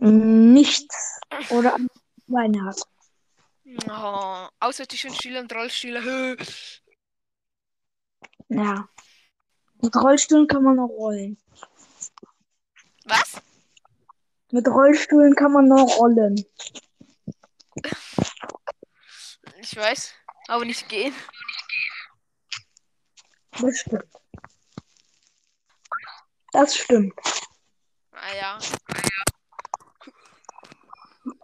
Nichts. Oder ein Beine hat. Oh, außer Tisch und Stühle und Rollstühle. Ja. Mit Rollstühlen kann man noch rollen. Was? Mit Rollstühlen kann man noch rollen. Ich weiß, aber nicht gehen. Das stimmt. Das stimmt. Ah ja.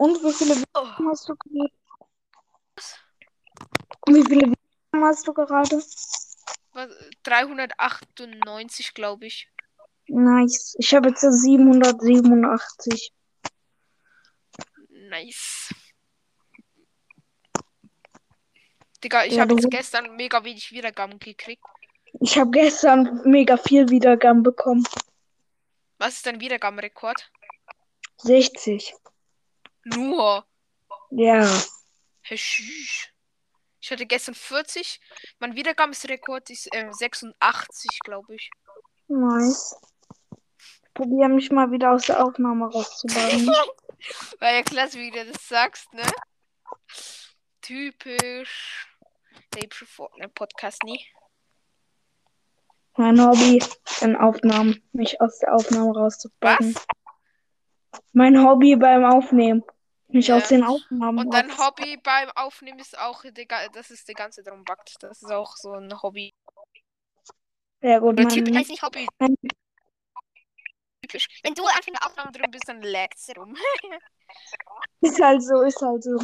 Und wie viele Oh, Wiedergaben hast du gerade? Wie viele Wiedergaben hast du gerade? was, 398, glaube ich. Nice. Ich habe jetzt 787. Nice. Digga, ich Ja, habe gestern mega wenig Wiedergaben gekriegt. Ich habe gestern mega viel Wiedergaben bekommen. Was ist dein Wiedergabenrekord? 60. Nur. Ja. Ich hatte gestern 40. Mein Wiedergabensrekord ist ähm, 86, glaube ich. Nice. Probiere mich mal wieder aus der Aufnahme rauszubauen. War ja klasse, wie du das sagst, ne? Typisch. Der hübsche Fortnite-Podcast nie. Mein Hobby in Aufnahmen, mich aus der Aufnahme rauszubauen. Was? Mein Hobby beim Aufnehmen. Mich Ja. aus den Aufnahmen Und dein Hobby beim Aufnehmen ist auch, das ist der ganze drum backt. Das ist auch so ein Hobby. Ja gut, typisch, mein, heißt nicht Hobby. mein, Typisch. Wenn du einfach in der Aufnahme drin bist, dann lag's rum. ist halt so, ist halt so.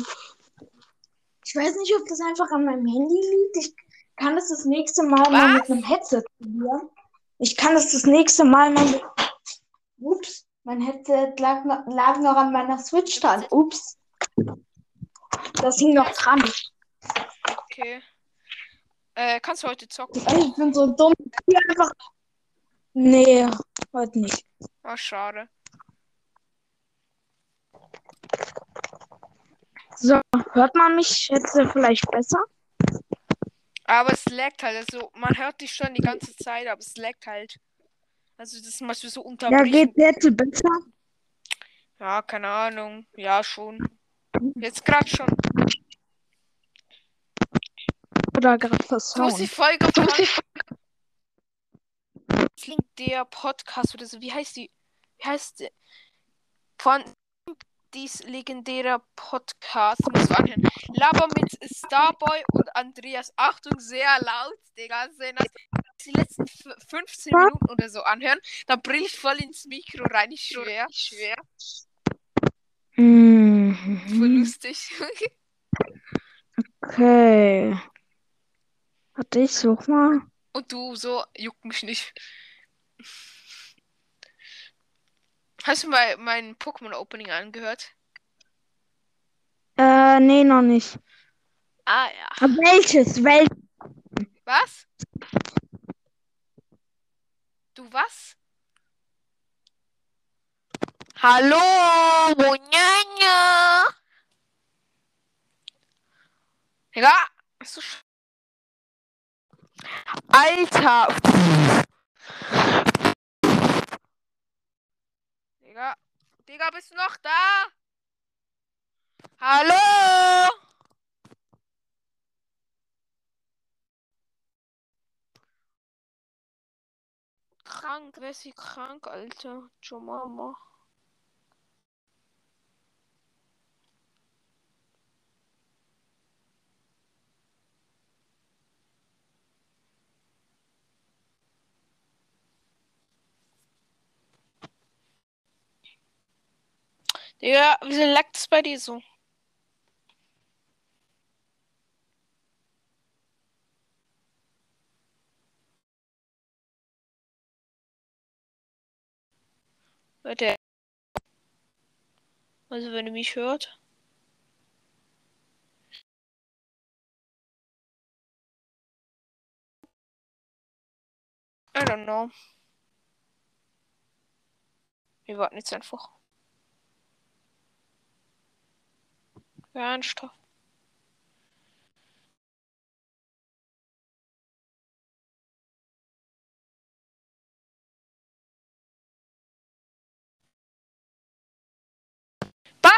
Ich weiß nicht, ob das einfach an meinem Handy liegt. Ich kann das das nächste Mal mal mit Was? einem Headset probieren. Ich kann das das nächste Mal mal mit... Ups, mein Headset lag, noch- lag noch an meiner Switch dran. Ups. Das hing noch dran. Okay. Äh, kannst du heute zocken? Ich bin so dumm. Ich einfach... Nee, heute nicht. Oh, schade. So, hört man mich jetzt vielleicht besser? Aber es laggt halt. Also, man hört dich schon die ganze Zeit, aber es laggt halt. Also, das ist manchmal so Ja, unterbrechen. geht jetzt besser? Ja, keine Ahnung. Ja, schon. Jetzt gerade schon. Oder gerade Du musst die? Folge von. Klingt der Podcast oder so. Wie heißt die? Wie heißt die? Von dies legendärer Podcast. Musst du anhören. Laber mit Starboy und Andreas. Achtung, sehr laut, Digga. Sehen das die letzten f- 15 Was? Minuten oder so anhören. Dann brill ich voll ins Mikro rein. Ich schwör. Schwer. Voll Mhm. lustig. Okay. Warte, ich such mal. Und du so, juckt mich nicht. Hast du mal mein Pokémon-Opening angehört? Äh, nee, noch nicht. Ah ja. Welches? Wel Was? Du was? Hallo, Bonjanja. Digga, ist so sch- Alter. Digga, Digga, bist du noch da? Hallo? Krank, wer ist hier krank, Alter? Mama. Digga, wieso leckt es bei dir so? Leute. Also wenn ihr mich hört. I don't know. Wir warten jetzt einfach. Ernsthaft.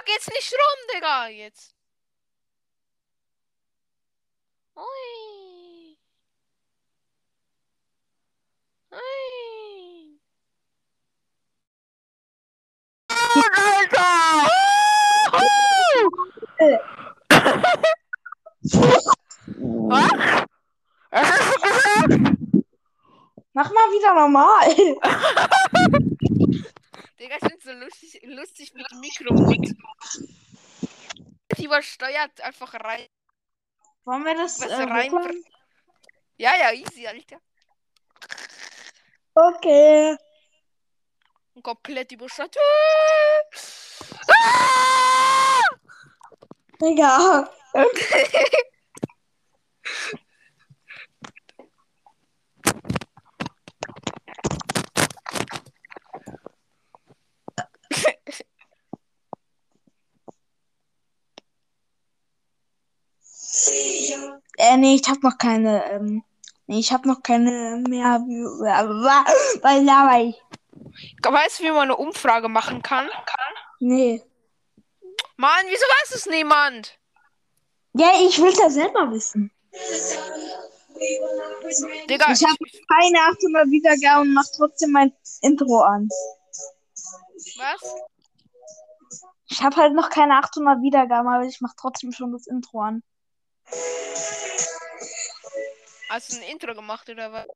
Sag jetzt nicht rum, Digga, jetzt. Ui. Ui. Alter! Was? Was hast du gesagt? Mach mal wieder normal. Digga, ich bin so lustig, lustig mit Mikromund. Die übersteuert einfach rein. Wollen wir das äh, rein-? Ja, ja, easy, Alter. Okay. Und komplett übersteuert. Ah! Digga. Äh, nee, ich hab noch keine, ähm, nee, ich hab noch keine mehr, weil laber ich. Weißt du, wie man eine Umfrage machen kann? Nee. Mann, wieso weiß es niemand? Ja, ich will's ja selber wissen. Digga, Ich habe keine 800 Wiedergaben und mach trotzdem mein Intro an. was? Ich habe halt noch keine 800 Wiedergaben, aber ich mach trotzdem schon das Intro an. Hast du ein Intro gemacht oder was?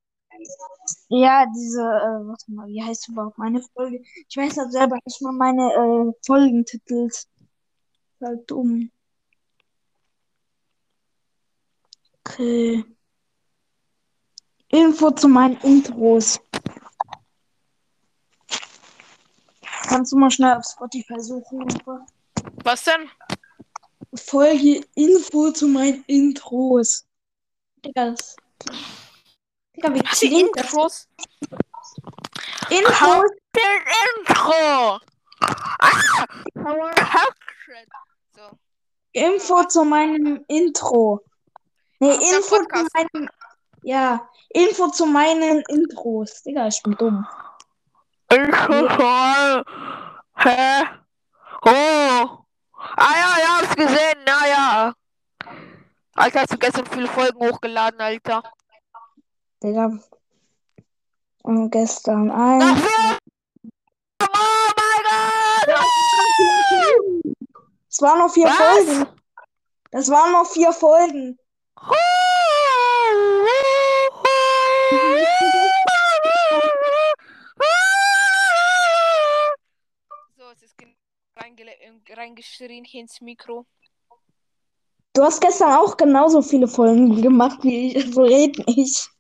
Ja, diese, äh, warte mal, wie heißt überhaupt meine Folge? Ich weiß halt selber nicht mal meine äh, Folgentitel. Halt dumm. Okay. Info zu meinen Intros. Kannst du mal schnell auf Spotify suchen? Was denn? Folge Info zu meinen Intros. Digga, das. Digga, wie Was klingt das? Intros? Intro! Ah! So. Info zu meinem Intro. Nee, Ach, Info zu meinem. Ja, Info zu meinen Intros. Digga, ich bin dumm. Intro. Hä? Oh. Ah ja, ja, hab's gesehen. Ja, ja. Alter, hast du gestern viele Folgen hochgeladen, Alter? Digga. Und gestern ein. Noch vier! Oh mein Gott! Es waren noch vier Was? Folgen. Das waren noch vier Folgen. So, es ist gen- reingele- äh, reingeschrien hier ins Mikro. Du hast gestern auch genauso viele Folgen gemacht wie ich. So red nicht.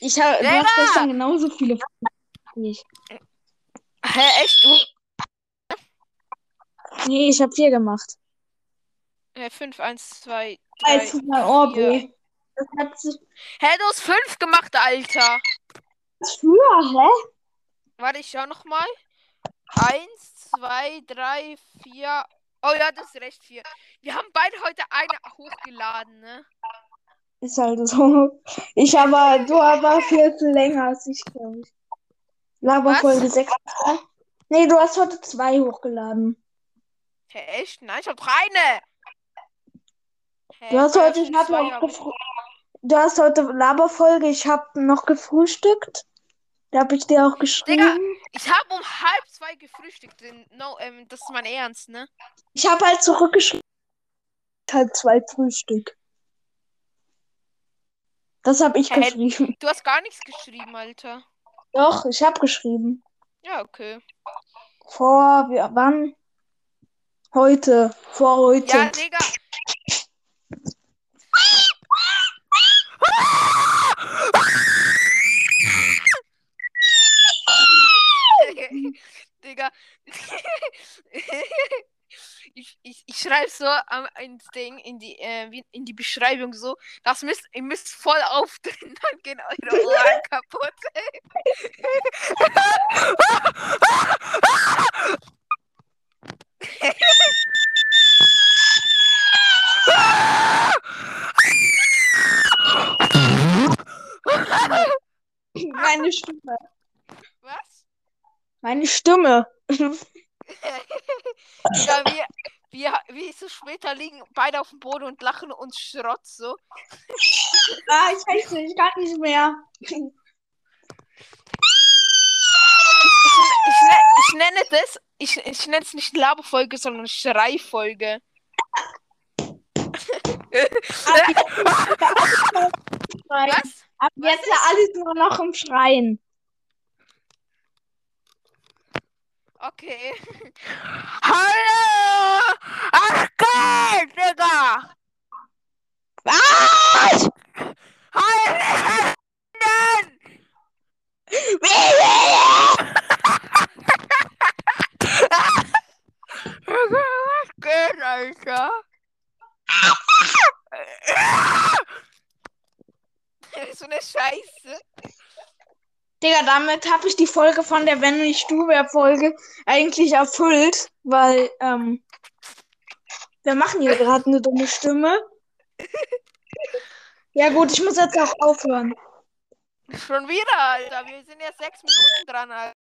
Ich habe du hast gestern genauso viele Folgen wie ich. Hä, echt? Du? Nee, ich habe vier gemacht. Äh, 5, 1, 2, 3. Als mein Ohr vier. Das hat sich Hä, du hast 5 gemacht, Alter. früher, hä? Warte, ich schau noch mal. 1, 2, 3, 4. Oh ja, das ist recht 4. Wir haben beide heute eine hochgeladen, ne? Ist halt so. Ich aber, du aber viel, viel länger als ich, glaube ich. Laberfolge 6. Nee, du hast heute zwei hochgeladen. Hä, echt? Nein, ich hab doch eine. Hä, Du hast heute, ich hab zwei noch Du hast heute Laberfolge, ich hab noch gefrühstückt. Da hab ich dir auch geschrieben. Ich habe um halb zwei gefrühstückt. No, ähm, das ist mein Ernst, ne? Ich hab halt zurückgeschrieben. Halb zwei Frühstück. Das hab ich Hä? geschrieben. Du hast gar nichts geschrieben, Alter. Doch, ich hab geschrieben. Ja, okay. Vor, wie, wann? Heute. Vor heute. Ja, Digga. Digga. Schreibe so am ins Ding in die, äh, in die Beschreibung so, das müsst, ihr müsst voll aufdrehen, dann gehen eure Ohren kaputt. meine Stimme. Was? Meine Stimme. Ja, wir, wir, wie so später liegen beide auf dem Boden und lachen uns Schrott so. ah, ich weiß nicht, ich kann nicht mehr. Ich, ich, ne, ich nenne das, ich, ich nenne es nicht Laberfolge, sondern Schreifolge. Was? Ab jetzt ja alles nur noch im Schreien. Okay. Hallo! Digga! Was? Hallo! Was geht, Alter? so eine Scheiße. Digga, damit habe ich die Folge von der Wenn nicht du Folge eigentlich erfüllt, weil ähm, wir machen hier gerade eine dumme Stimme. Ja gut, ich muss jetzt auch aufhören. Schon wieder, Alter. Wir sind jetzt sechs Minuten dran, Alter.